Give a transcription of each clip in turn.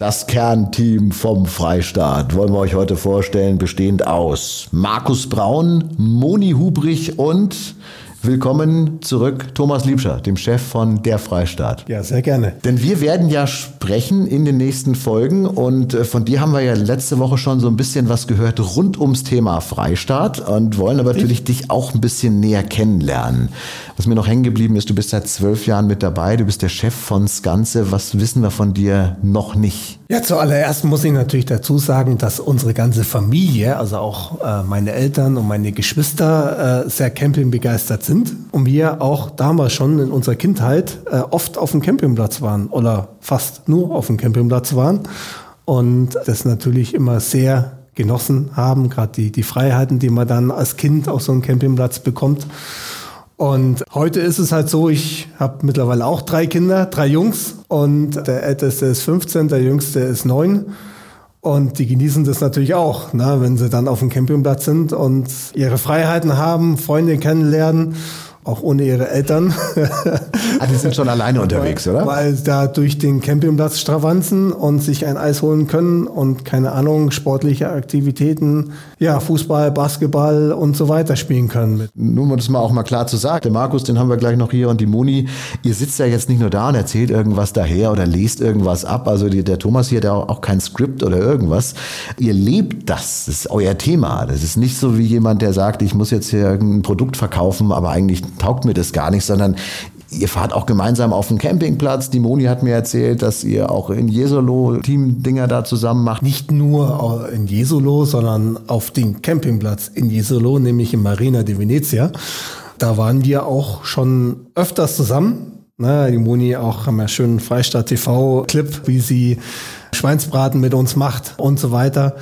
Das Kernteam vom Freistaat wollen wir euch heute vorstellen, bestehend aus Markus Braun, Moni Hubrich und Willkommen zurück, Thomas Liebscher, dem Chef von Der Freistaat. Ja, sehr gerne. Denn wir werden ja sprechen in den nächsten Folgen und äh, von dir haben wir ja letzte Woche schon so ein bisschen was gehört rund ums Thema Freistaat und wollen aber natürlich dich auch ein bisschen näher kennenlernen. Was mir noch hängen geblieben ist, du bist seit zwölf Jahren mit dabei, du bist der Chef von Skanze. Was wissen wir von dir noch nicht? Ja, zuallererst muss ich natürlich dazu sagen, dass unsere ganze Familie, also auch äh, meine Eltern und meine Geschwister, äh, sehr campingbegeistert sind und wir auch damals schon in unserer Kindheit äh, oft auf dem Campingplatz waren oder fast nur auf dem Campingplatz waren und das natürlich immer sehr genossen haben, gerade die, die Freiheiten, die man dann als Kind auf so einem Campingplatz bekommt. Und heute ist es halt so, ich habe mittlerweile auch drei Kinder, drei Jungs und der älteste ist 15, der jüngste ist 9. Und die genießen das natürlich auch, ne, wenn sie dann auf dem Campingplatz sind und ihre Freiheiten haben, Freunde kennenlernen auch ohne ihre Eltern. ah, die sind schon alleine unterwegs, oder? Weil da durch den Campingplatz stravanzen und sich ein Eis holen können und keine Ahnung, sportliche Aktivitäten, ja, Fußball, Basketball und so weiter spielen können. Nur um das mal auch mal klar zu sagen, der Markus, den haben wir gleich noch hier und die Moni, ihr sitzt ja jetzt nicht nur da und erzählt irgendwas daher oder lest irgendwas ab, also die, der Thomas hier, der auch kein Skript oder irgendwas. Ihr lebt das, das ist euer Thema. Das ist nicht so wie jemand, der sagt, ich muss jetzt hier irgendein Produkt verkaufen, aber eigentlich taugt mir das gar nicht, sondern Ihr fahrt auch gemeinsam auf den Campingplatz. Die Moni hat mir erzählt, dass ihr auch in Jesolo Team-Dinger da zusammen macht. Nicht nur in Jesolo, sondern auf dem Campingplatz in Jesolo, nämlich in Marina di Venezia. Da waren wir auch schon öfters zusammen. Na, die Moni auch haben ja schönen Freistaat TV-Clip, wie sie Schweinsbraten mit uns macht und so weiter.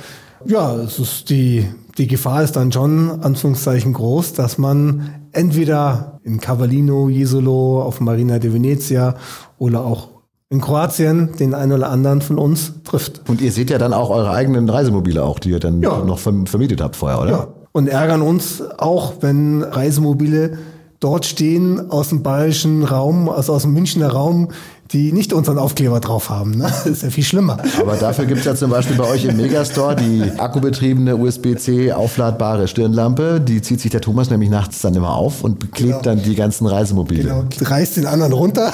Ja, es ist die, die Gefahr ist dann schon, Anführungszeichen, groß, dass man entweder in Cavallino, Jesolo, auf Marina de Venezia oder auch in Kroatien den einen oder anderen von uns trifft. Und ihr seht ja dann auch eure eigenen Reisemobile auch, die ihr dann ja. noch vermietet habt vorher, oder? Ja. Und ärgern uns auch, wenn Reisemobile dort stehen aus dem bayerischen Raum, also aus dem Münchner Raum, die nicht unseren Aufkleber drauf haben. Ne? Das ist ja viel schlimmer. Aber dafür gibt es ja zum Beispiel bei euch im Megastore die akkubetriebene USB-C aufladbare Stirnlampe. Die zieht sich der Thomas nämlich nachts dann immer auf und klebt genau. dann die ganzen Reisemobile. Genau, reißt den anderen runter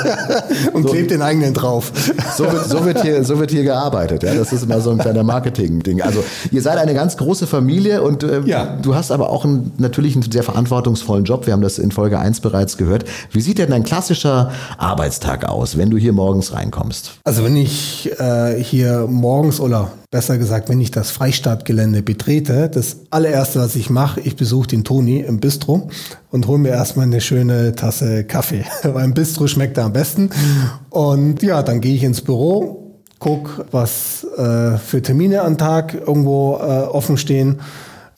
und so, klebt den eigenen drauf. So wird, so wird, hier, so wird hier gearbeitet. Ja? Das ist immer so ein kleiner Marketing-Ding. Also ihr seid eine ganz große Familie und äh, ja. du hast aber auch einen, natürlich einen sehr verantwortungsvollen Job. Wir haben das in Folge 1 bereits gehört. Wie sieht denn ein klassischer Arbeitstag Alltag aus, wenn du hier morgens reinkommst? Also wenn ich äh, hier morgens oder besser gesagt, wenn ich das Freistaatgelände betrete, das allererste, was ich mache, ich besuche den Toni im Bistro und hole mir erstmal eine schöne Tasse Kaffee. Weil im Bistro schmeckt er am besten. Und ja, dann gehe ich ins Büro, guck, was äh, für Termine am Tag irgendwo äh, offen stehen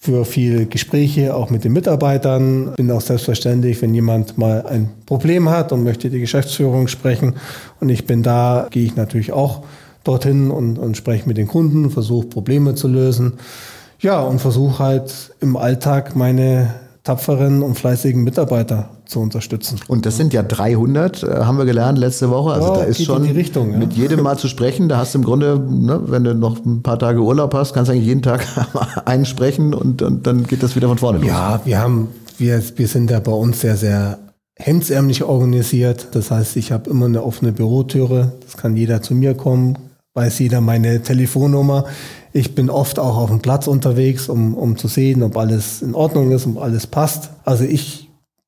für viele Gespräche, auch mit den Mitarbeitern. Bin auch selbstverständlich, wenn jemand mal ein Problem hat und möchte die Geschäftsführung sprechen und ich bin da, gehe ich natürlich auch dorthin und, und spreche mit den Kunden, versuche Probleme zu lösen. Ja, und versuche halt im Alltag meine tapferen und fleißigen Mitarbeiter zu unterstützen. Und das sind ja 300, äh, haben wir gelernt letzte Woche. Also ja, da ist schon Richtung, ja. mit jedem mal zu sprechen. Da hast du im Grunde, ne, wenn du noch ein paar Tage Urlaub hast, kannst du eigentlich jeden Tag einen sprechen und, und dann geht das wieder von vorne los. Ja, wir haben, wir, wir sind ja bei uns sehr, sehr hemdsärmlich organisiert. Das heißt, ich habe immer eine offene Bürotüre. Das kann jeder zu mir kommen, weiß jeder meine Telefonnummer. Ich bin oft auch auf dem Platz unterwegs, um, um zu sehen, ob alles in Ordnung ist, ob alles passt. Also ich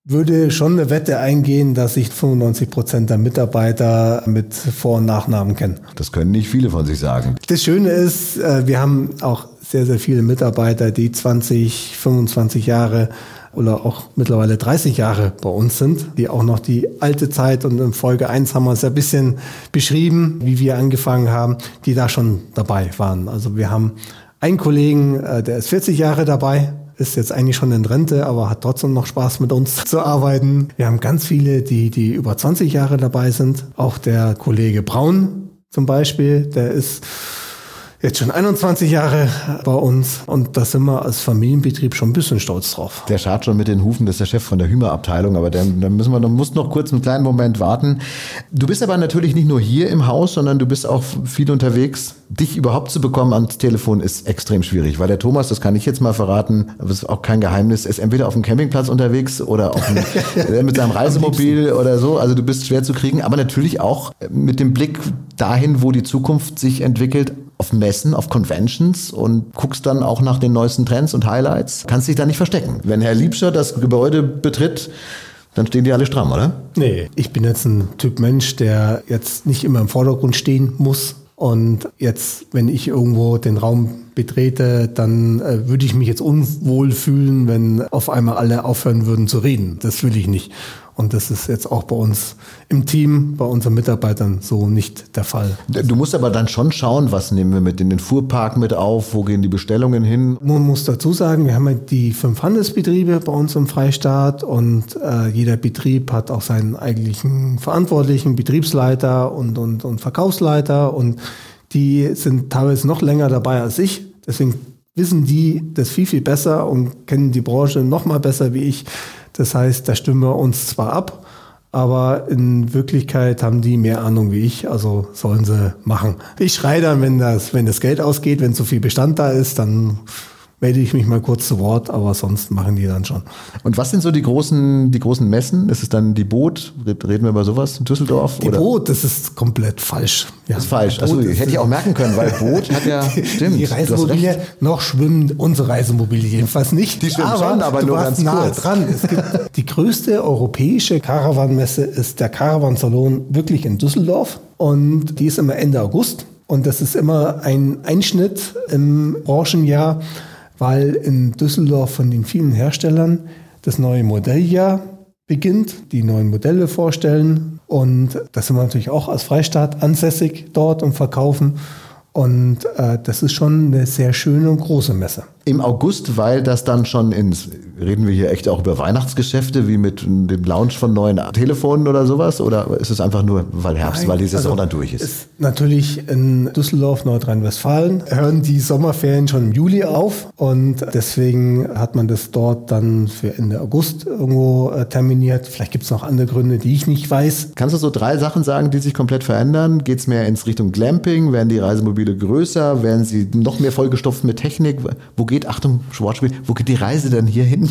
würde schon eine Wette eingehen, dass ich 95 Prozent der Mitarbeiter mit Vor- und Nachnamen kenne. Das können nicht viele von sich sagen. Das Schöne ist, äh, wir haben auch sehr, sehr viele Mitarbeiter, die 20, 25 Jahre oder auch mittlerweile 30 Jahre bei uns sind, die auch noch die alte Zeit und in Folge 1 haben wir es ein bisschen beschrieben, wie wir angefangen haben, die da schon dabei waren. Also wir haben einen Kollegen, äh, der ist 40 Jahre dabei, ist jetzt eigentlich schon in Rente, aber hat trotzdem noch Spaß mit uns zu arbeiten. Wir haben ganz viele, die, die über 20 Jahre dabei sind. Auch der Kollege Braun zum Beispiel, der ist jetzt schon 21 Jahre bei uns und da sind wir als Familienbetrieb schon ein bisschen stolz drauf. Der schart schon mit den Hufen, das ist der Chef von der Hümerabteilung, aber da müssen wir, da muss noch kurz einen kleinen Moment warten. Du bist aber natürlich nicht nur hier im Haus, sondern du bist auch viel unterwegs. Dich überhaupt zu bekommen ans Telefon ist extrem schwierig, weil der Thomas, das kann ich jetzt mal verraten, aber es ist auch kein Geheimnis, ist entweder auf dem Campingplatz unterwegs oder dem, äh, mit seinem Reisemobil oder so. Also du bist schwer zu kriegen, aber natürlich auch mit dem Blick dahin, wo die Zukunft sich entwickelt, auf Messen, auf Conventions und guckst dann auch nach den neuesten Trends und Highlights. Kannst dich da nicht verstecken. Wenn Herr Liebscher das Gebäude betritt, dann stehen die alle stramm, oder? Nee, ich bin jetzt ein Typ Mensch, der jetzt nicht immer im Vordergrund stehen muss. Und jetzt, wenn ich irgendwo den Raum betrete, dann äh, würde ich mich jetzt unwohl fühlen, wenn auf einmal alle aufhören würden zu reden. Das will ich nicht. Und das ist jetzt auch bei uns im Team, bei unseren Mitarbeitern so nicht der Fall. Du musst aber dann schon schauen, was nehmen wir mit in den Fuhrpark mit auf, wo gehen die Bestellungen hin? Man muss dazu sagen, wir haben ja die fünf Handelsbetriebe bei uns im Freistaat und äh, jeder Betrieb hat auch seinen eigentlichen Verantwortlichen, Betriebsleiter und, und, und Verkaufsleiter und die sind teilweise noch länger dabei als ich. Deswegen wissen die das viel, viel besser und kennen die Branche noch mal besser wie ich. Das heißt, da stimmen wir uns zwar ab, aber in Wirklichkeit haben die mehr Ahnung wie ich, also sollen sie machen. Ich schreie dann, wenn das, wenn das Geld ausgeht, wenn zu viel Bestand da ist, dann melde ich mich mal kurz zu Wort, aber sonst machen die dann schon. Und was sind so die großen, die großen Messen? Ist es dann die Boot? Reden wir über sowas? Düsseldorf? Die oder? Boot, das ist komplett falsch. Ja, das ist falsch. Also hätte ich auch merken können, weil Boot hat ja, stimmt. Die Reisemobilie, noch schwimmen unsere Reisemobilie jedenfalls nicht. Die schwimmen aber schon, aber du nur warst ganz nah kurz. dran. Es gibt die größte europäische Caravan-Messe ist der Caravan Salon wirklich in Düsseldorf und die ist immer Ende August. Und das ist immer ein Einschnitt im Branchenjahr weil in Düsseldorf von den vielen Herstellern das neue Modelljahr beginnt, die neuen Modelle vorstellen. Und das sind wir natürlich auch als Freistaat ansässig dort und verkaufen. Und äh, das ist schon eine sehr schöne und große Messe. Im August, weil das dann schon ins, reden wir hier echt auch über Weihnachtsgeschäfte, wie mit dem Launch von neuen Telefonen oder sowas? Oder ist es einfach nur, weil Herbst, Nein, weil die Saison also dann durch ist? ist? Natürlich in Düsseldorf, Nordrhein-Westfalen hören die Sommerferien schon im Juli auf und deswegen hat man das dort dann für Ende August irgendwo äh, terminiert. Vielleicht gibt es noch andere Gründe, die ich nicht weiß. Kannst du so drei Sachen sagen, die sich komplett verändern? Geht es mehr ins Richtung Glamping? Werden die Reisemobile größer? Werden sie noch mehr vollgestopft mit Technik? Wo geht, Achtung, Wortspiel, wo geht die Reise denn hier hin?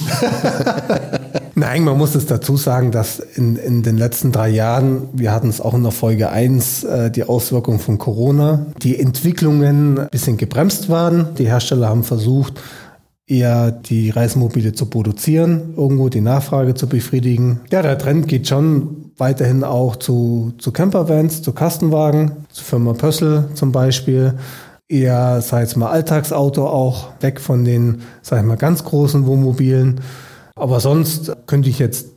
Nein, man muss es dazu sagen, dass in, in den letzten drei Jahren, wir hatten es auch in der Folge 1, äh, die Auswirkungen von Corona, die Entwicklungen ein bisschen gebremst waren. Die Hersteller haben versucht, eher die Reisemobile zu produzieren, irgendwo die Nachfrage zu befriedigen. Ja, der Trend geht schon weiterhin auch zu, zu Campervans, zu Kastenwagen, zu Firma Pössl zum Beispiel. Eher, sag ich jetzt mal, Alltagsauto auch, weg von den, sag ich mal, ganz großen Wohnmobilen. Aber sonst könnte ich jetzt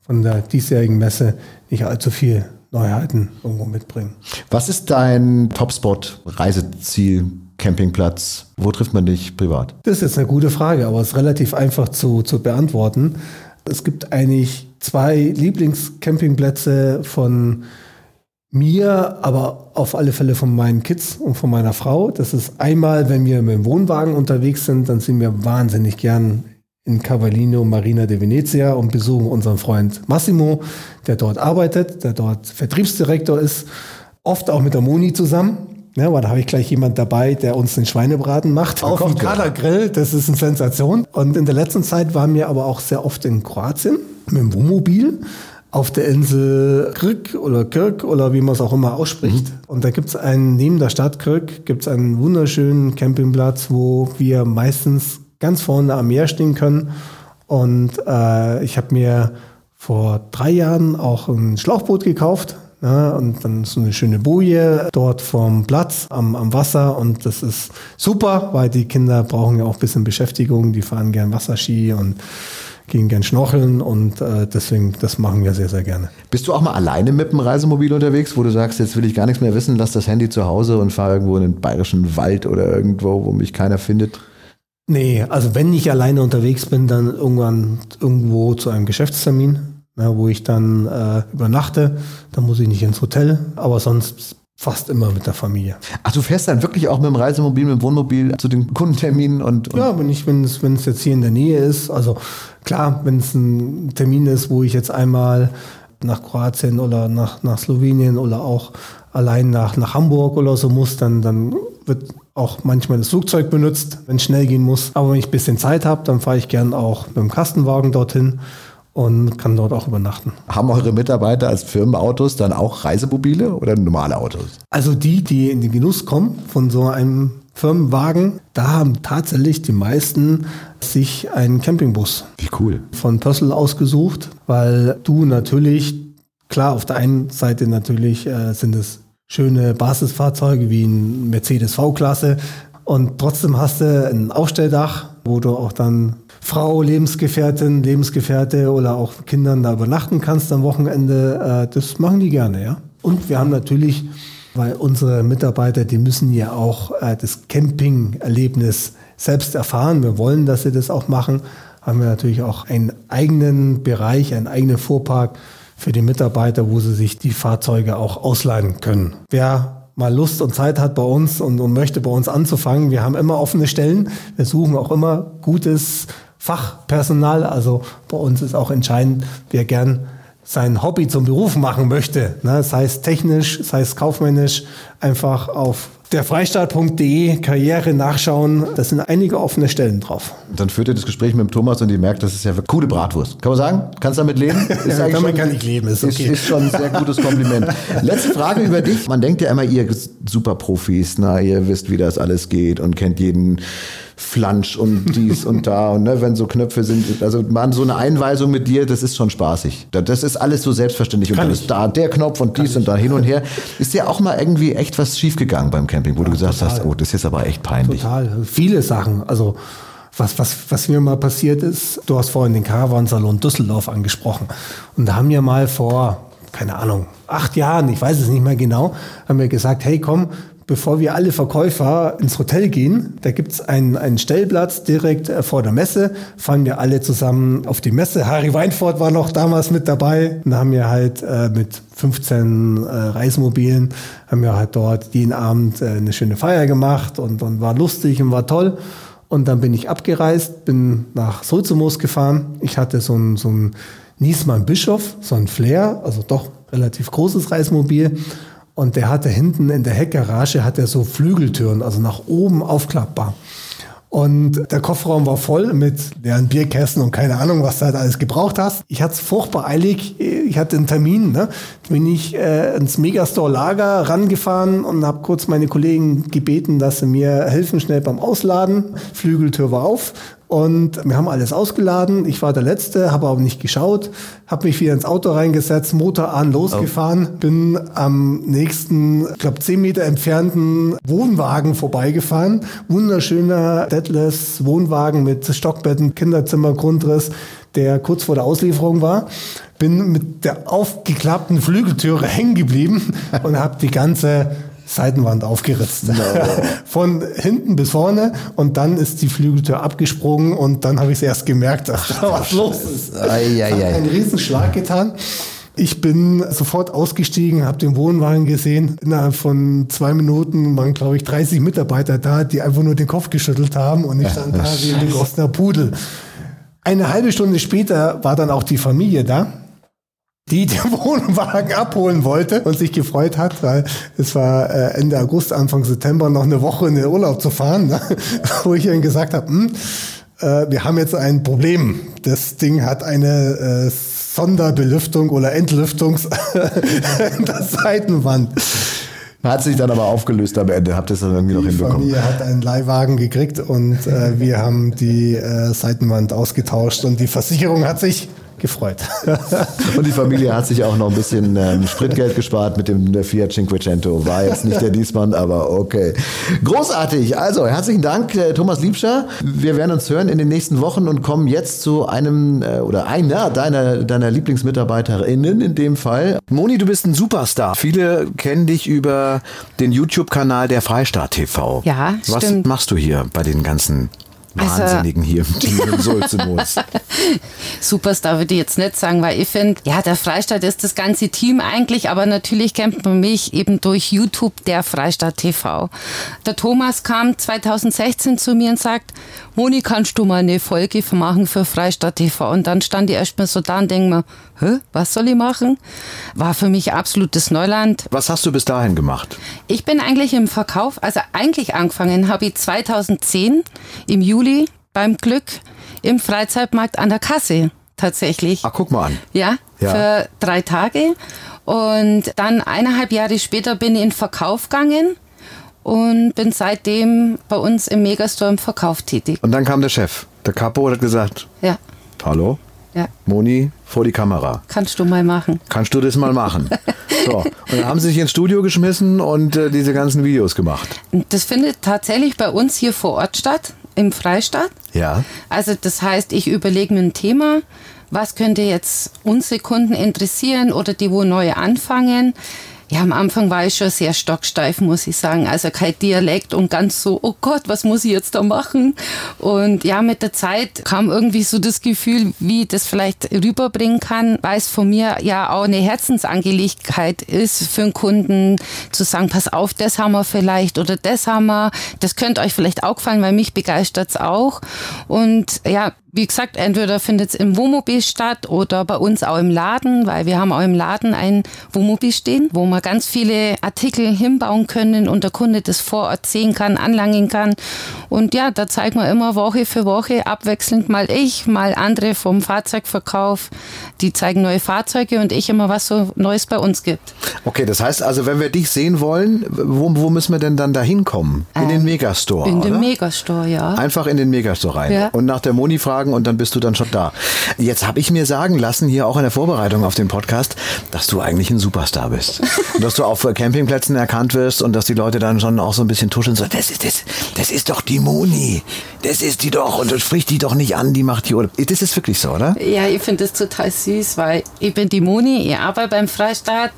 von der diesjährigen Messe nicht allzu viel Neuheiten irgendwo mitbringen. Was ist dein Topspot, Reiseziel, Campingplatz? Wo trifft man dich privat? Das ist jetzt eine gute Frage, aber es ist relativ einfach zu, zu beantworten. Es gibt eigentlich zwei Lieblingscampingplätze von mir, aber auf alle Fälle von meinen Kids und von meiner Frau. Das ist einmal, wenn wir mit dem Wohnwagen unterwegs sind, dann sind wir wahnsinnig gern in Cavallino Marina de Venezia und besuchen unseren Freund Massimo, der dort arbeitet, der dort Vertriebsdirektor ist, oft auch mit der Moni zusammen. Ja, weil da habe ich gleich jemand dabei, der uns den Schweinebraten macht. Auf dem. Kadergrill, das ist eine Sensation. Und in der letzten Zeit waren wir aber auch sehr oft in Kroatien mit dem Wohnmobil auf der Insel Krk oder Kirk oder wie man es auch immer ausspricht. Und da gibt es einen, neben der Stadt Kirk, gibt es einen wunderschönen Campingplatz, wo wir meistens ganz vorne am Meer stehen können. Und äh, ich habe mir vor drei Jahren auch ein Schlauchboot gekauft. Ja, und dann so eine schöne Boje dort vom Platz am, am Wasser. Und das ist super, weil die Kinder brauchen ja auch ein bisschen Beschäftigung. Die fahren gern Wasserski und gehen gern schnorcheln. Und äh, deswegen, das machen wir sehr, sehr gerne. Bist du auch mal alleine mit dem Reisemobil unterwegs, wo du sagst, jetzt will ich gar nichts mehr wissen, lass das Handy zu Hause und fahre irgendwo in den bayerischen Wald oder irgendwo, wo mich keiner findet? Nee, also wenn ich alleine unterwegs bin, dann irgendwann irgendwo zu einem Geschäftstermin, ne, wo ich dann äh, übernachte. Dann muss ich nicht ins Hotel, aber sonst fast immer mit der Familie. Ach, du fährst dann wirklich auch mit dem Reisemobil, mit dem Wohnmobil zu den Kundenterminen und, und ja, wenn ich, wenn es, wenn es jetzt hier in der Nähe ist, also klar, wenn es ein Termin ist, wo ich jetzt einmal nach Kroatien oder nach, nach Slowenien oder auch allein nach, nach Hamburg oder so muss, dann, dann wird auch manchmal das Flugzeug benutzt, wenn es schnell gehen muss. Aber wenn ich ein bisschen Zeit habe, dann fahre ich gern auch mit dem Kastenwagen dorthin und kann dort auch übernachten. Haben eure Mitarbeiter als Firmenautos dann auch Reisemobile oder normale Autos? Also die, die in den Genuss kommen von so einem Firmenwagen, da haben tatsächlich die meisten sich einen Campingbus. Wie cool. Von Pössl ausgesucht, weil du natürlich, klar, auf der einen Seite natürlich äh, sind es schöne Basisfahrzeuge wie ein Mercedes V-Klasse und trotzdem hast du ein Aufstelldach, wo du auch dann Frau, Lebensgefährtin, Lebensgefährte oder auch Kindern da übernachten kannst am Wochenende. Äh, das machen die gerne, ja. Und wir haben natürlich weil unsere Mitarbeiter, die müssen ja auch äh, das Camping-Erlebnis selbst erfahren. Wir wollen, dass sie das auch machen. Haben wir natürlich auch einen eigenen Bereich, einen eigenen Fuhrpark für die Mitarbeiter, wo sie sich die Fahrzeuge auch ausleihen können. Wer mal Lust und Zeit hat bei uns und, und möchte bei uns anzufangen, wir haben immer offene Stellen. Wir suchen auch immer gutes Fachpersonal. Also bei uns ist auch entscheidend, wer gern sein Hobby zum Beruf machen möchte, ne, sei es technisch, sei es kaufmännisch, einfach auf der Freistaat.de Karriere nachschauen. Da sind einige offene Stellen drauf. Dann führt ihr das Gespräch mit dem Thomas und ihr merkt, das ist ja coole Bratwurst. Kann man sagen? Kannst du damit leben? Ist ja, damit kann ich leben, ist okay. Ist, ist schon ein sehr gutes Kompliment. Letzte Frage über dich. Man denkt ja immer, ihr Superprofis, na, ihr wisst, wie das alles geht und kennt jeden Flansch und dies und da und ne, wenn so Knöpfe sind, also man so eine Einweisung mit dir, das ist schon spaßig. Das ist alles so selbstverständlich und dann ist da der Knopf und dies Kann und da hin und her. Ist dir auch mal irgendwie echt was schiefgegangen beim Camping, wo ja, du gesagt total. hast, oh, das ist aber echt peinlich. Total, viele Sachen. Also was, was, was mir mal passiert ist, du hast vorhin den Caravansalon Düsseldorf angesprochen. Und da haben wir mal vor, keine Ahnung, acht Jahren, ich weiß es nicht mehr genau, haben wir gesagt, hey komm, bevor wir alle Verkäufer ins Hotel gehen. Da gibt's einen, einen Stellplatz direkt äh, vor der Messe. Fahren wir alle zusammen auf die Messe. Harry Weinfurt war noch damals mit dabei. Und da haben wir halt äh, mit 15 äh, Reismobilen, haben wir halt dort jeden Abend äh, eine schöne Feier gemacht und, und war lustig und war toll. Und dann bin ich abgereist, bin nach Sulzumos gefahren. Ich hatte so ein, so ein Niesmann Bischof, so ein Flair, also doch relativ großes Reismobil und der hatte hinten in der Heckgarage hat er so Flügeltüren, also nach oben aufklappbar. Und der Kofferraum war voll mit leeren Bierkästen und keine Ahnung, was du halt alles gebraucht hast. Ich hatte es furchtbar eilig. Ich hatte einen Termin. Ne? Bin ich äh, ins Megastore-Lager rangefahren und habe kurz meine Kollegen gebeten, dass sie mir helfen schnell beim Ausladen. Flügeltür war auf. Und wir haben alles ausgeladen. Ich war der Letzte, habe aber nicht geschaut, habe mich wieder ins Auto reingesetzt, Motor an, losgefahren, oh. bin am nächsten, ich glaube, zehn Meter entfernten Wohnwagen vorbeigefahren. Wunderschöner Deadless Wohnwagen mit Stockbetten, Kinderzimmer, Grundriss, der kurz vor der Auslieferung war. Bin mit der aufgeklappten Flügeltüre hängen geblieben und habe die ganze Seitenwand aufgeritzt. No. Von hinten bis vorne und dann ist die Flügeltür abgesprungen und dann habe ich es erst gemerkt, dass Ach, was los ist. Ei, ei, ei. einen Riesenschlag getan. Ich bin sofort ausgestiegen, habe den Wohnwagen gesehen. Innerhalb von zwei Minuten waren, glaube ich, 30 Mitarbeiter da, die einfach nur den Kopf geschüttelt haben und ich stand da wie ein gegossener Pudel. Eine halbe Stunde später war dann auch die Familie da die den Wohnwagen abholen wollte und sich gefreut hat, weil es war äh, Ende August, Anfang September noch eine Woche in den Urlaub zu fahren, ne? wo ich ihnen gesagt habe, hm, äh, wir haben jetzt ein Problem. Das Ding hat eine äh, Sonderbelüftung oder Entlüftungs in der Seitenwand. Hat sich dann aber aufgelöst am Ende. Habt ihr es dann irgendwie die noch hinbekommen? Die hat einen Leihwagen gekriegt und äh, wir haben die äh, Seitenwand ausgetauscht und die Versicherung hat sich gefreut. Und die Familie hat sich auch noch ein bisschen ähm, Spritgeld gespart mit dem Fiat Cinquecento. War jetzt nicht der Diesmann, aber okay. Großartig. Also, herzlichen Dank, äh, Thomas Liebscher. Wir werden uns hören in den nächsten Wochen und kommen jetzt zu einem äh, oder einer deiner, deiner Lieblingsmitarbeiterinnen in dem Fall. Moni, du bist ein Superstar. Viele kennen dich über den YouTube-Kanal der Freistaat TV. Ja, Was stimmt. machst du hier bei den ganzen Wahnsinnigen also, hier im Team Sulzemos. Superstar würde ich jetzt nicht sagen, weil ich finde, ja, der Freistaat ist das ganze Team eigentlich, aber natürlich kennt man mich eben durch YouTube, der Freistaat TV. Der Thomas kam 2016 zu mir und sagt, Moni, kannst du mal eine Folge machen für Freistaat TV? Und dann stand ich erstmal so da und denke mir, Hä, was soll ich machen? War für mich absolutes Neuland. Was hast du bis dahin gemacht? Ich bin eigentlich im Verkauf, also eigentlich angefangen habe ich 2010 im Juli beim Glück im Freizeitmarkt an der Kasse tatsächlich. Ach, guck mal an. Ja, ja. für drei Tage. Und dann eineinhalb Jahre später bin ich in Verkauf gegangen und bin seitdem bei uns im Megastore im Verkauf tätig. Und dann kam der Chef, der Capo, hat gesagt, ja. hallo, ja. Moni, vor die Kamera. Kannst du mal machen. Kannst du das mal machen. so. Und dann haben sie sich ins Studio geschmissen und äh, diese ganzen Videos gemacht. Das findet tatsächlich bei uns hier vor Ort statt, im Freistaat. Ja. Also das heißt, ich überlege mir ein Thema, was könnte jetzt unsere Kunden interessieren oder die, wo neu anfangen. Ja, am Anfang war ich schon sehr stocksteif, muss ich sagen. Also kein Dialekt und ganz so, oh Gott, was muss ich jetzt da machen? Und ja, mit der Zeit kam irgendwie so das Gefühl, wie ich das vielleicht rüberbringen kann, weil es von mir ja auch eine Herzensangelegenheit ist für einen Kunden zu sagen, pass auf, das haben wir vielleicht oder das haben wir. Das könnte euch vielleicht auch gefallen, weil mich begeistert es auch. Und ja, wie gesagt, entweder findet es im Wohnmobil statt oder bei uns auch im Laden, weil wir haben auch im Laden ein Wohnmobil stehen, wo wir ganz viele Artikel hinbauen können und der Kunde das vor Ort sehen kann, anlangen kann. Und ja, da zeigen wir immer Woche für Woche abwechselnd mal ich, mal andere vom Fahrzeugverkauf. Die zeigen neue Fahrzeuge und ich immer, was so Neues bei uns gibt. Okay, das heißt also, wenn wir dich sehen wollen, wo, wo müssen wir denn dann da hinkommen? In ähm, den Megastore? In oder? den Megastore, ja. Einfach in den Megastore rein. Ja. Und nach der Moni fragen, und dann bist du dann schon da. Jetzt habe ich mir sagen lassen, hier auch in der Vorbereitung auf den Podcast, dass du eigentlich ein Superstar bist. Und dass du auf Campingplätzen erkannt wirst und dass die Leute dann schon auch so ein bisschen tuscheln, so, das ist, das, das ist doch die Moni. Das ist die doch. Und spricht die doch nicht an, die macht die Urlaub. Das ist wirklich so, oder? Ja, ich finde das total süß, weil ich bin die Moni, ich arbeite beim Freistaat.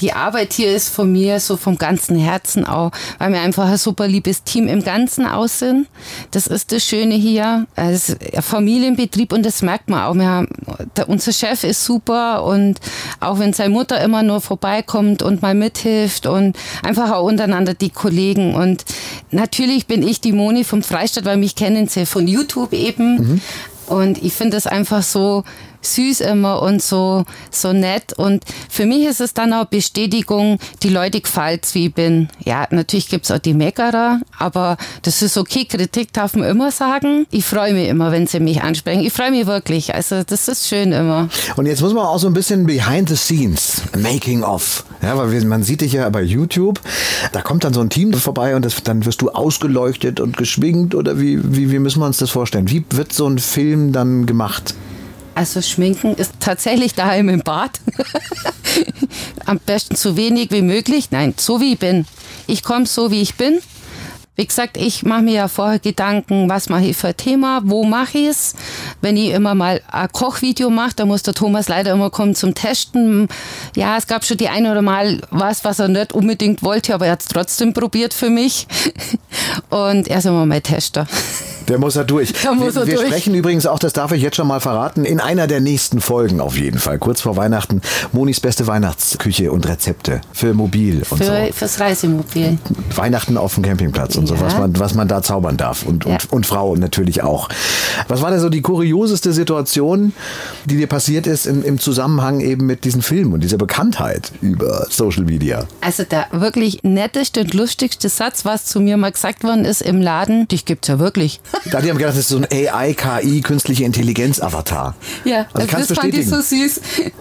Die Arbeit hier ist von mir so vom ganzen Herzen auch, weil wir einfach ein super liebes Team im Ganzen aus sind. Das ist das Schöne hier. Ein Familienbetrieb und das merkt man auch. Wir haben, der, unser Chef ist super und auch wenn seine Mutter immer nur vorbeikommt und mal mithilft und einfach auch untereinander die Kollegen. Und natürlich bin ich die Moni vom Freistaat, weil mich kennen sie von YouTube eben. Mhm. Und ich finde es einfach so süß immer und so, so nett. Und für mich ist es dann auch Bestätigung, die Leute gefällt's, wie ich bin. Ja, natürlich gibt's auch die Meckerer, aber das ist okay. Kritik darf man immer sagen. Ich freue mich immer, wenn sie mich ansprechen. Ich freue mich wirklich. Also, das ist schön immer. Und jetzt muss man auch so ein bisschen behind the scenes, making of. Ja, weil man sieht dich ja bei YouTube. Da kommt dann so ein Team vorbei und das, dann wirst du ausgeleuchtet und geschwingt oder wie, wie, wie müssen wir uns das vorstellen? Wie wird so ein Film dann gemacht? Also Schminken ist tatsächlich daheim im Bad. Am besten so wenig wie möglich. Nein, so wie ich bin. Ich komme so wie ich bin. Wie gesagt, ich mache mir ja vorher Gedanken, was mache ich für ein Thema, wo mache ich es. Wenn ich immer mal ein Kochvideo mache, dann muss der Thomas leider immer kommen zum Testen. Ja, es gab schon die eine oder mal was, was er nicht unbedingt wollte, aber er hat es trotzdem probiert für mich. Und er ist immer mein Tester. Der muss er durch. Da muss er wir, wir durch. sprechen übrigens auch, das darf ich jetzt schon mal verraten, in einer der nächsten Folgen auf jeden Fall, kurz vor Weihnachten, Monis beste Weihnachtsküche und Rezepte für Mobil und für, so. Fürs Reisemobil. Weihnachten auf dem Campingplatz und ja. so, was man, was man da zaubern darf und, ja. und, und Frau natürlich auch. Was war denn so die kurioseste Situation, die dir passiert ist im, im Zusammenhang eben mit diesem Film und dieser Bekanntheit über Social Media? Also der wirklich netteste und lustigste Satz, was zu mir mal gesagt worden ist im Laden, dich gibt's ja wirklich. Da die haben gedacht, das ist so ein AI, KI, künstliche Intelligenz-Avatar. Ja, also das fand ich so süß.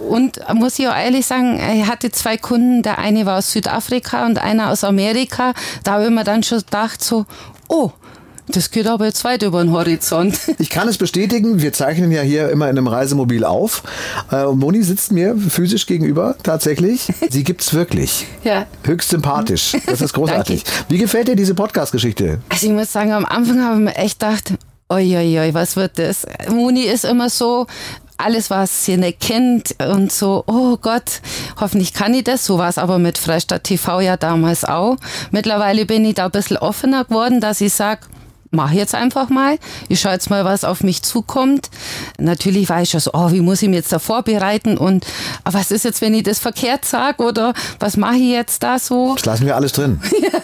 Und muss ich auch ehrlich sagen, ich hatte zwei Kunden, der eine war aus Südafrika und einer aus Amerika. Da habe ich mir dann schon gedacht, so, oh, das geht aber jetzt weit über den Horizont. Ich kann es bestätigen, wir zeichnen ja hier immer in einem Reisemobil auf. Äh, Moni sitzt mir physisch gegenüber, tatsächlich. Sie gibt es wirklich. Ja. Höchst sympathisch. Das ist großartig. Wie gefällt dir diese Podcast-Geschichte? Also ich muss sagen, am Anfang habe ich mir echt gedacht, oi, oi, oi, was wird das? Moni ist immer so, alles, was sie nicht kennt und so, oh Gott, hoffentlich kann ich das. So war es aber mit Freistadt TV ja damals auch. Mittlerweile bin ich da ein bisschen offener geworden, dass ich sage, mache jetzt einfach mal. Ich schaue jetzt mal, was auf mich zukommt. Natürlich war ich schon so, oh, wie muss ich mich jetzt da vorbereiten und was ist jetzt, wenn ich das verkehrt sage oder was mache ich jetzt da so? Das lassen wir alles drin.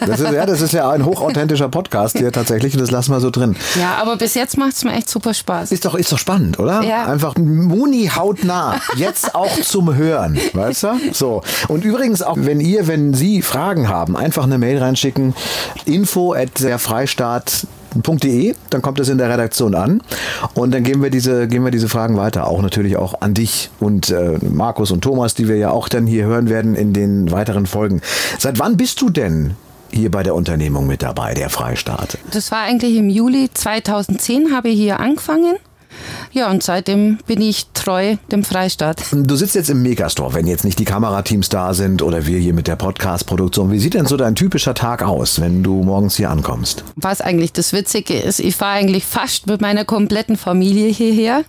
Das ist, ja, das ist ja ein hochauthentischer Podcast hier tatsächlich und das lassen wir so drin. Ja, aber bis jetzt macht es mir echt super Spaß. Ist doch, ist doch spannend, oder? Ja. Einfach Muni hautnah. Jetzt auch zum Hören, weißt du? So. Und übrigens auch, wenn ihr, wenn Sie Fragen haben, einfach eine Mail reinschicken. Info at der Freistaat .de, dann kommt es in der Redaktion an und dann geben wir diese, geben wir diese Fragen weiter, auch natürlich auch an dich und äh, Markus und Thomas, die wir ja auch dann hier hören werden in den weiteren Folgen. Seit wann bist du denn hier bei der Unternehmung mit dabei, der Freistaat? Das war eigentlich im Juli 2010 habe ich hier angefangen. Ja, und seitdem bin ich treu dem Freistaat. Du sitzt jetzt im Megastore, wenn jetzt nicht die Kamerateams da sind oder wir hier mit der Podcast-Produktion. Wie sieht denn so dein typischer Tag aus, wenn du morgens hier ankommst? Was eigentlich das Witzige ist, ich fahre eigentlich fast mit meiner kompletten Familie hierher,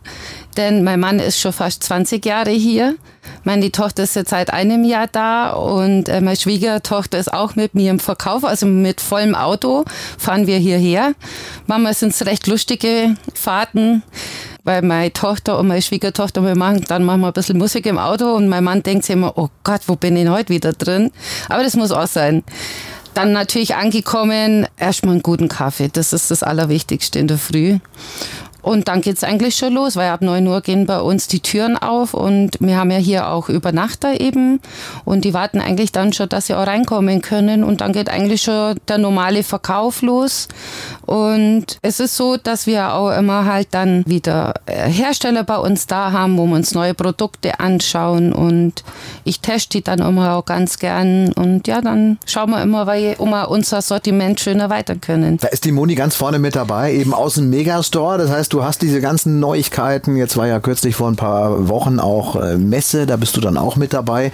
denn mein Mann ist schon fast 20 Jahre hier. Meine Tochter ist jetzt seit einem Jahr da und äh, meine Schwiegertochter ist auch mit mir im Verkauf, also mit vollem Auto fahren wir hierher. Manchmal sind es recht lustige Fahrten, weil meine Tochter und meine Schwiegertochter, wir machen dann manchmal ein bisschen Musik im Auto und mein Mann denkt sich immer, oh Gott, wo bin ich heute wieder drin? Aber das muss auch sein. Dann natürlich angekommen, erstmal einen guten Kaffee. Das ist das Allerwichtigste in der Früh. Und dann geht's eigentlich schon los, weil ab 9 Uhr gehen bei uns die Türen auf und wir haben ja hier auch Übernachter eben. Und die warten eigentlich dann schon, dass sie auch reinkommen können. Und dann geht eigentlich schon der normale Verkauf los. Und es ist so, dass wir auch immer halt dann wieder äh, Hersteller bei uns da haben, wo wir uns neue Produkte anschauen. Und ich teste die dann immer auch ganz gern. Und ja, dann schauen wir immer, weil wir unser Sortiment schön erweitern können. Da ist die Moni ganz vorne mit dabei, eben aus dem Megastore, das heißt, du hast diese ganzen Neuigkeiten. Jetzt war ja kürzlich vor ein paar Wochen auch äh, Messe, da bist du dann auch mit dabei.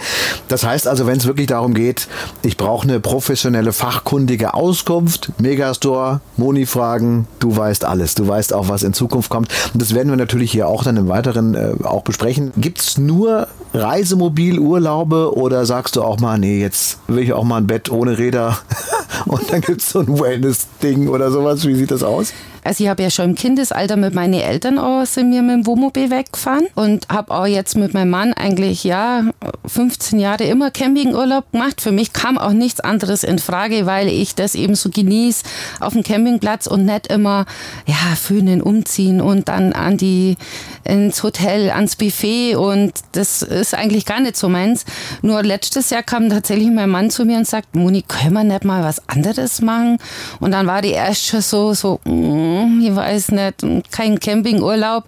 Das heißt also, wenn es wirklich darum geht, ich brauche eine professionelle, fachkundige Auskunft, Megastore, Moni fragen, du weißt alles. Du weißt auch, was in Zukunft kommt. Und das werden wir natürlich hier auch dann im Weiteren äh, auch besprechen. Gibt es nur Reisemobilurlaube oder sagst du auch mal, nee, jetzt will ich auch mal ein Bett ohne Räder und dann gibt es so ein Wellness-Ding oder sowas? Wie sieht das aus? Also ich habe ja schon im Kindesalter mit meinen Eltern auch, sind wir mit dem Wohnmobil weggefahren und habe auch jetzt mit meinem Mann eigentlich ja 15 Jahre immer Campingurlaub gemacht. Für mich kam auch nichts anderes in Frage, weil ich das eben so genieße auf dem Campingplatz und nicht immer ja föhnen, umziehen und dann an die ins Hotel, ans Buffet und das ist eigentlich gar nicht so meins. Nur letztes Jahr kam tatsächlich mein Mann zu mir und sagt, Moni, können wir nicht mal was anderes machen? Und dann war die erst schon so, so, mm, ich weiß nicht, kein Campingurlaub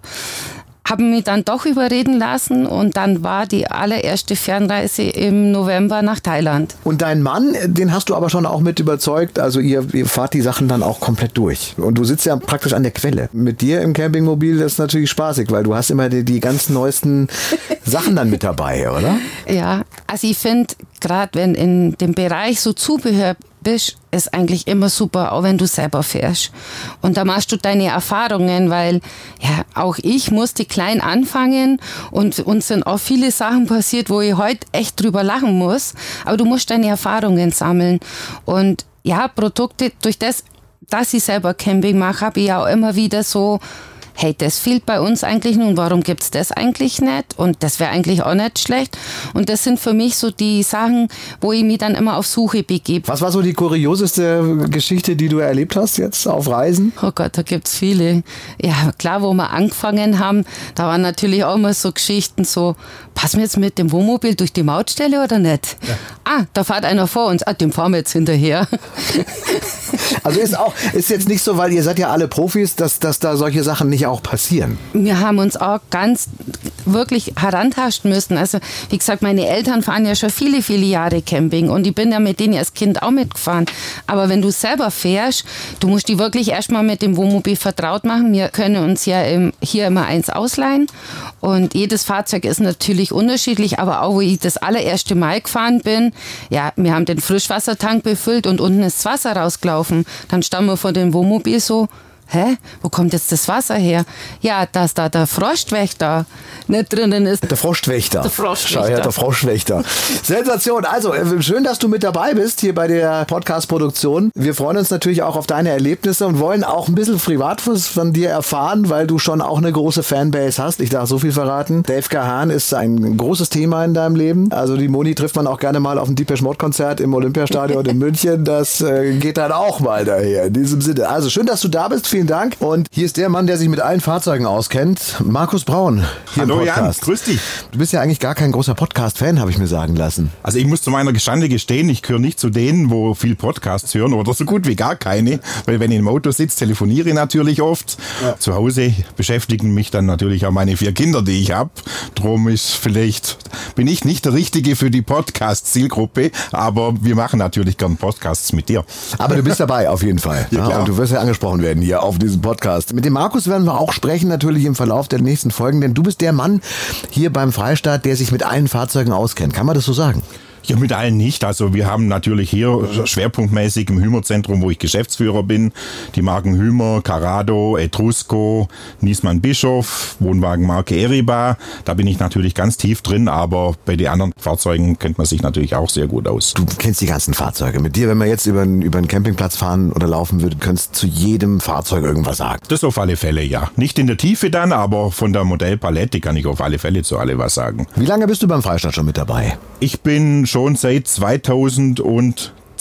habe mich dann doch überreden lassen und dann war die allererste Fernreise im November nach Thailand. Und dein Mann, den hast du aber schon auch mit überzeugt, also ihr, ihr fahrt die Sachen dann auch komplett durch. Und du sitzt ja praktisch an der Quelle. Mit dir im Campingmobil das ist natürlich spaßig, weil du hast immer die, die ganz neuesten Sachen dann mit dabei, oder? Ja, also ich finde, gerade wenn in dem Bereich so Zubehör bist, ist eigentlich immer super, auch wenn du selber fährst. Und da machst du deine Erfahrungen, weil ja, auch ich musste klein anfangen und uns sind auch viele Sachen passiert, wo ich heute echt drüber lachen muss. Aber du musst deine Erfahrungen sammeln. Und ja, Produkte, durch das, dass ich selber Camping mache, habe ich ja auch immer wieder so hey, das fehlt bei uns eigentlich nun, warum gibt es das eigentlich nicht? Und das wäre eigentlich auch nicht schlecht. Und das sind für mich so die Sachen, wo ich mich dann immer auf Suche begebe. Was war so die kurioseste Geschichte, die du erlebt hast jetzt auf Reisen? Oh Gott, da gibt es viele. Ja, klar, wo wir angefangen haben, da waren natürlich auch immer so Geschichten, so, passen wir jetzt mit dem Wohnmobil durch die Mautstelle oder nicht? Ja. Ah, da fährt einer vor uns, ah, dem fahren wir jetzt hinterher. Also ist auch, ist jetzt nicht so, weil ihr seid ja alle Profis, dass, dass da solche Sachen nicht auch passieren. Wir haben uns auch ganz wirklich herantasten müssen. Also wie gesagt, meine Eltern fahren ja schon viele, viele Jahre Camping und ich bin ja mit denen als Kind auch mitgefahren. Aber wenn du selber fährst, du musst die wirklich erstmal mit dem Wohnmobil vertraut machen. Wir können uns ja hier immer eins ausleihen und jedes Fahrzeug ist natürlich unterschiedlich, aber auch wo ich das allererste Mal gefahren bin, ja, wir haben den Frischwassertank befüllt und unten ist das Wasser rausgelaufen. Dann standen wir vor dem Wohnmobil so, hä, wo kommt jetzt das Wasser her? Ja, dass da der Frostwächter nicht drinnen ist. Der Frostwächter. Der Frostwächter. Schau her, der Frostwächter. Sensation. Also, äh, schön, dass du mit dabei bist hier bei der Podcast-Produktion. Wir freuen uns natürlich auch auf deine Erlebnisse und wollen auch ein bisschen privat von dir erfahren, weil du schon auch eine große Fanbase hast. Ich darf so viel verraten. Dave Kahan ist ein großes Thema in deinem Leben. Also, die Moni trifft man auch gerne mal auf dem Deepesh Mode Konzert im Olympiastadion in München. Das äh, geht dann auch mal daher. In diesem Sinne. Also, schön, dass du da bist. Vielen Dank. Und hier ist der Mann, der sich mit allen Fahrzeugen auskennt. Markus Braun. Hier Hallo im Jan, grüß dich. Du bist ja eigentlich gar kein großer Podcast-Fan, habe ich mir sagen lassen. Also ich muss zu meiner Gestande gestehen, ich gehöre nicht zu denen, wo viel Podcasts hören oder so gut wie gar keine, weil wenn ich im Auto sitze, telefoniere ich natürlich oft. Zu Hause beschäftigen mich dann natürlich auch meine vier Kinder, die ich habe. Drum ist vielleicht, bin ich nicht der Richtige für die Podcast-Zielgruppe, aber wir machen natürlich gern Podcasts mit dir. Aber du bist dabei auf jeden Fall. Ja, klar. und du wirst ja angesprochen werden hier auf diesem Podcast. Mit dem Markus werden wir auch sprechen, natürlich im Verlauf der nächsten Folgen, denn du bist der Mann hier beim Freistaat, der sich mit allen Fahrzeugen auskennt. Kann man das so sagen? Ja, mit allen nicht. Also wir haben natürlich hier schwerpunktmäßig im Hümer-Zentrum, wo ich Geschäftsführer bin, die Marken Hümer, Carado, Etrusco, Niesmann Bischof, Wohnwagenmarke Eriba. Da bin ich natürlich ganz tief drin, aber bei den anderen Fahrzeugen kennt man sich natürlich auch sehr gut aus. Du kennst die ganzen Fahrzeuge. Mit dir, wenn man jetzt über, einen- über einen Campingplatz fahren oder laufen würde, könntest zu jedem Fahrzeug irgendwas sagen. Das auf alle Fälle, ja. Nicht in der Tiefe dann, aber von der Modellpalette kann ich auf alle Fälle zu alle was sagen. Wie lange bist du beim Freistaat schon mit dabei? Ich bin schon seit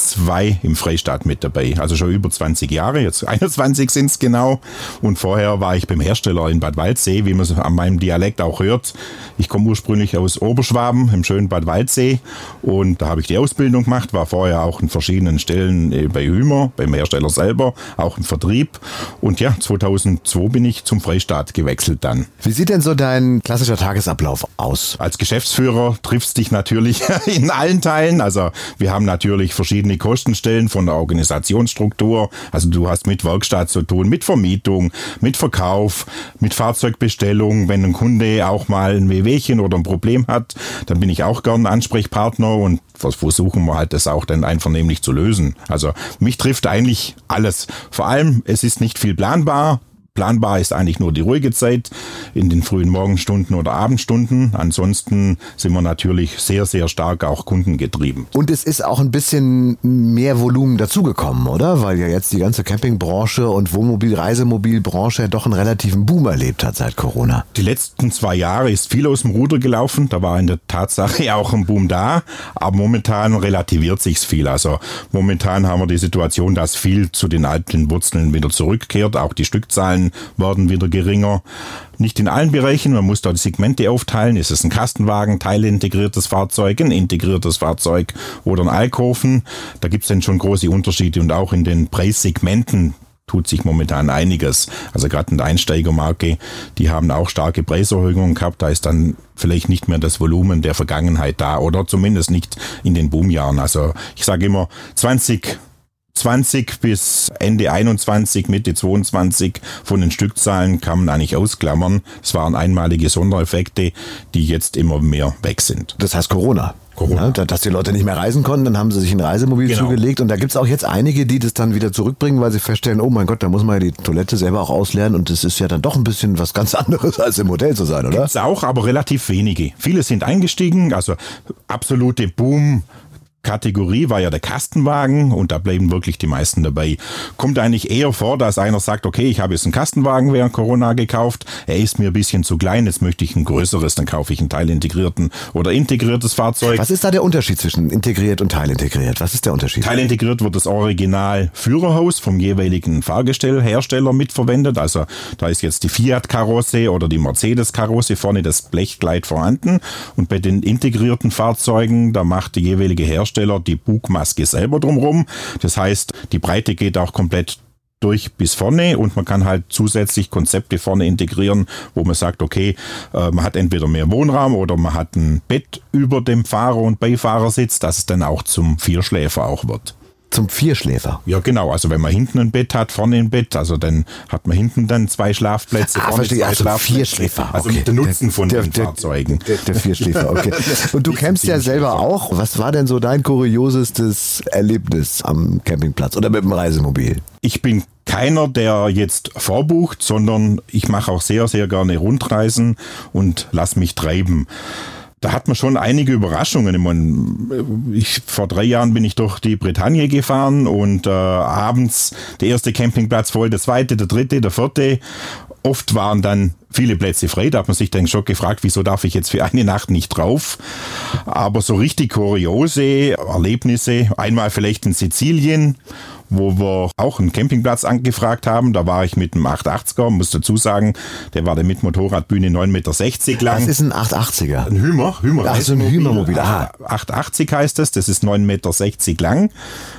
2002 im Freistaat mit dabei. Also schon über 20 Jahre, jetzt 21 sind es genau. Und vorher war ich beim Hersteller in Bad Waldsee, wie man es an meinem Dialekt auch hört. Ich komme ursprünglich aus Oberschwaben, im schönen Bad Waldsee. Und da habe ich die Ausbildung gemacht, war vorher auch in verschiedenen Stellen äh, bei Hümer, beim Hersteller selber, auch im Vertrieb. Und ja, 2002 bin ich zum Freistaat gewechselt dann. Wie sieht denn so dein klassischer Tagesablauf aus? Als Geschäftsführer triffst dich natürlich in allen Teilen. Also wir haben natürlich verschiedene Kostenstellen von der Organisationsstruktur. Also du hast mit Werkstatt zu tun, mit Vermietung, mit Verkauf, mit Fahrzeugbestellung. Wenn ein Kunde auch mal ein Wehwehchen oder ein Problem hat, dann bin ich auch gern Ansprechpartner und vers- versuchen wir halt das auch dann einvernehmlich zu lösen. Also mich trifft eigentlich alles. Vor allem, es ist nicht viel planbar. Planbar ist eigentlich nur die ruhige Zeit in den frühen Morgenstunden oder Abendstunden. Ansonsten sind wir natürlich sehr, sehr stark auch kundengetrieben. Und es ist auch ein bisschen mehr Volumen dazugekommen, oder? Weil ja jetzt die ganze Campingbranche und Wohnmobil, Reisemobilbranche ja doch einen relativen Boom erlebt hat seit Corona. Die letzten zwei Jahre ist viel aus dem Ruder gelaufen. Da war in der Tatsache auch ein Boom da. Aber momentan relativiert sich's viel. Also momentan haben wir die Situation, dass viel zu den alten Wurzeln wieder zurückkehrt. Auch die Stückzahlen werden wieder geringer. Nicht in allen Bereichen. Man muss da die Segmente aufteilen. Ist es ein Kastenwagen, teilintegriertes Fahrzeug, ein integriertes Fahrzeug oder ein Alkoven? Da gibt's dann schon große Unterschiede und auch in den Preissegmenten tut sich momentan einiges. Also gerade in der Einsteigermarke, die haben auch starke Preiserhöhungen gehabt. Da ist dann vielleicht nicht mehr das Volumen der Vergangenheit da oder zumindest nicht in den Boomjahren. Also ich sage immer 20 20 bis Ende 21, Mitte 22 von den Stückzahlen kann man eigentlich ausklammern. Es waren einmalige Sondereffekte, die jetzt immer mehr weg sind. Das heißt Corona. Corona. Ja, da- dass die Leute nicht mehr reisen konnten, dann haben sie sich ein Reisemobil Genau. zugelegt. Und da gibt's auch jetzt einige, die das dann wieder zurückbringen, weil sie feststellen, oh mein Gott, da muss man ja die Toilette selber auch ausleeren. Und das ist ja dann doch ein bisschen was ganz anderes, als im Hotel zu sein, oder? Gibt's auch, aber relativ wenige. Viele sind eingestiegen, also absolute Boom. Kategorie war ja der Kastenwagen und da bleiben wirklich die meisten dabei. Kommt eigentlich eher vor, dass einer sagt, okay, ich habe jetzt einen Kastenwagen während Corona gekauft, er ist mir ein bisschen zu klein, jetzt möchte ich ein größeres, dann kaufe ich einen teilintegrierten oder integriertes Fahrzeug. Was ist da der Unterschied zwischen integriert und teilintegriert? Was ist der Unterschied? Teilintegriert wird das Original Führerhaus vom jeweiligen Fahrgestellhersteller mitverwendet. Also da ist jetzt die Fiat-Karosse oder die Mercedes-Karosse vorne das Blechkleid vorhanden. Und bei den integrierten Fahrzeugen, da macht der jeweilige Hersteller die Bugmaske selber drumrum. Das heißt, die Breite geht auch komplett durch bis vorne und man kann halt zusätzlich Konzepte vorne integrieren, wo man sagt, okay, äh, man hat entweder mehr Wohnraum oder man hat ein Bett über dem Fahrer und Beifahrersitz, dass es dann auch zum Vierschläfer auch wird. Zum Vierschläfer. Ja, genau. Also wenn man hinten ein Bett hat, vorne ein Bett, also dann hat man hinten dann zwei Schlafplätze, Ah, verstehe. zwei Also Schlafplätze. Vierschläfer. Also okay. mit dem Nutzen von der, den der, Fahrzeugen. Der, der Vierschläfer, okay. Und du campst ja selber auch. Was war denn so dein kuriosestes Erlebnis am Campingplatz oder mit dem Reisemobil? Ich bin keiner, der jetzt vorbucht, sondern ich mache auch sehr, sehr gerne Rundreisen und lass mich treiben da hat man schon einige Überraschungen. Ich, meine, ich vor drei Jahren bin ich durch die Bretagne gefahren und äh, abends der erste Campingplatz voll, der zweite, der dritte, der vierte. Oft waren dann viele Plätze frei. Da hat man sich dann schon gefragt, wieso darf ich jetzt für eine Nacht nicht drauf? Aber so richtig kuriose Erlebnisse, einmal vielleicht in Sizilien wo wir auch einen Campingplatz angefragt haben. Da war ich mit einem 880er, muss dazu sagen, der war der mit Motorradbühne 9,60 Meter lang. Das ist ein 880er. Ein Hümer, Hümer. Ach, so ein Hümermobil. Aha. 880 heißt das, das ist 9,60 Meter lang.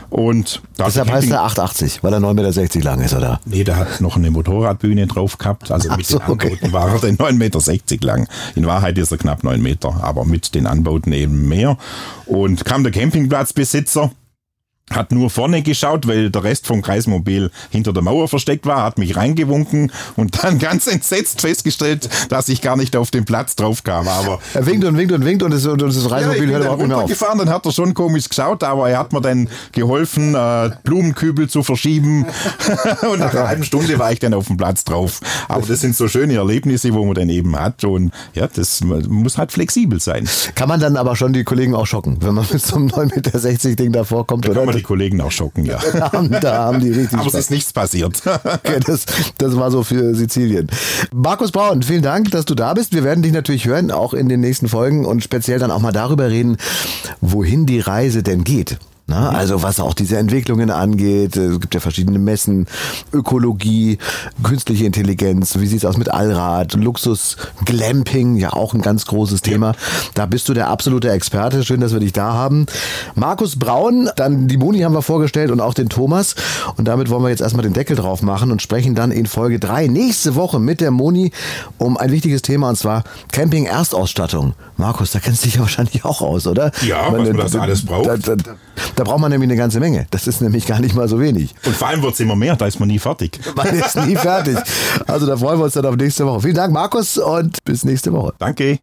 Und Deshalb heißt er 880, weil er 9,60 Meter lang ist, oder? Nee, der hat noch eine Motorradbühne drauf gehabt. Also mit so, den Anbauten okay. war er den 9,60 Meter lang. In Wahrheit ist er knapp 9 Meter, aber mit den Anbauten eben mehr. Und kam der Campingplatzbesitzer hat nur vorne geschaut, weil der Rest vom Kreismobil hinter der Mauer versteckt war, hat mich reingewunken und dann ganz entsetzt festgestellt, dass ich gar nicht auf den Platz drauf kam. Aber er winkt und winkt und winkt und das, und das Reisemobil ja, hört überhaupt nicht auf. gefahren, dann hat er schon komisch geschaut, aber er hat mir dann geholfen, äh, Blumenkübel zu verschieben und nach einer halben Stunde war ich dann auf dem Platz drauf. Aber das sind so schöne Erlebnisse, wo man dann eben hat und ja, das muss halt flexibel sein. Kann man dann aber schon die Kollegen auch schocken, wenn man mit so einem 9,60 Meter Ding davor kommt, da oder? Die Kollegen auch schocken, ja. Da haben, da haben die richtig Aber Spaß. es ist nichts passiert. okay, das, das war so für Sizilien. Markus Braun, vielen Dank, dass du da bist. Wir werden dich natürlich hören, auch in den nächsten Folgen und speziell dann auch mal darüber reden, wohin die Reise denn geht. Na, also was auch diese Entwicklungen angeht, es gibt ja verschiedene Messen, Ökologie, künstliche Intelligenz, wie sieht's aus mit Allrad, Luxus, Glamping, ja auch ein ganz großes Thema. Da bist du der absolute Experte. Schön, dass wir dich da haben. Markus Braun, dann die Moni haben wir vorgestellt und auch den Thomas. Und damit wollen wir jetzt erstmal den Deckel drauf machen und sprechen dann in Folge drei nächste Woche mit der Moni um ein wichtiges Thema und zwar Camping Erstausstattung. Markus, da kennst du dich ja wahrscheinlich auch aus, oder? Ja, was man das alles braucht. Da, da, da braucht man nämlich eine ganze Menge. Das ist nämlich gar nicht mal so wenig. Und vor allem wird es immer mehr, da ist man nie fertig. Man ist nie fertig. Also da freuen wir uns dann auf nächste Woche. Vielen Dank, Markus, und bis nächste Woche. Danke.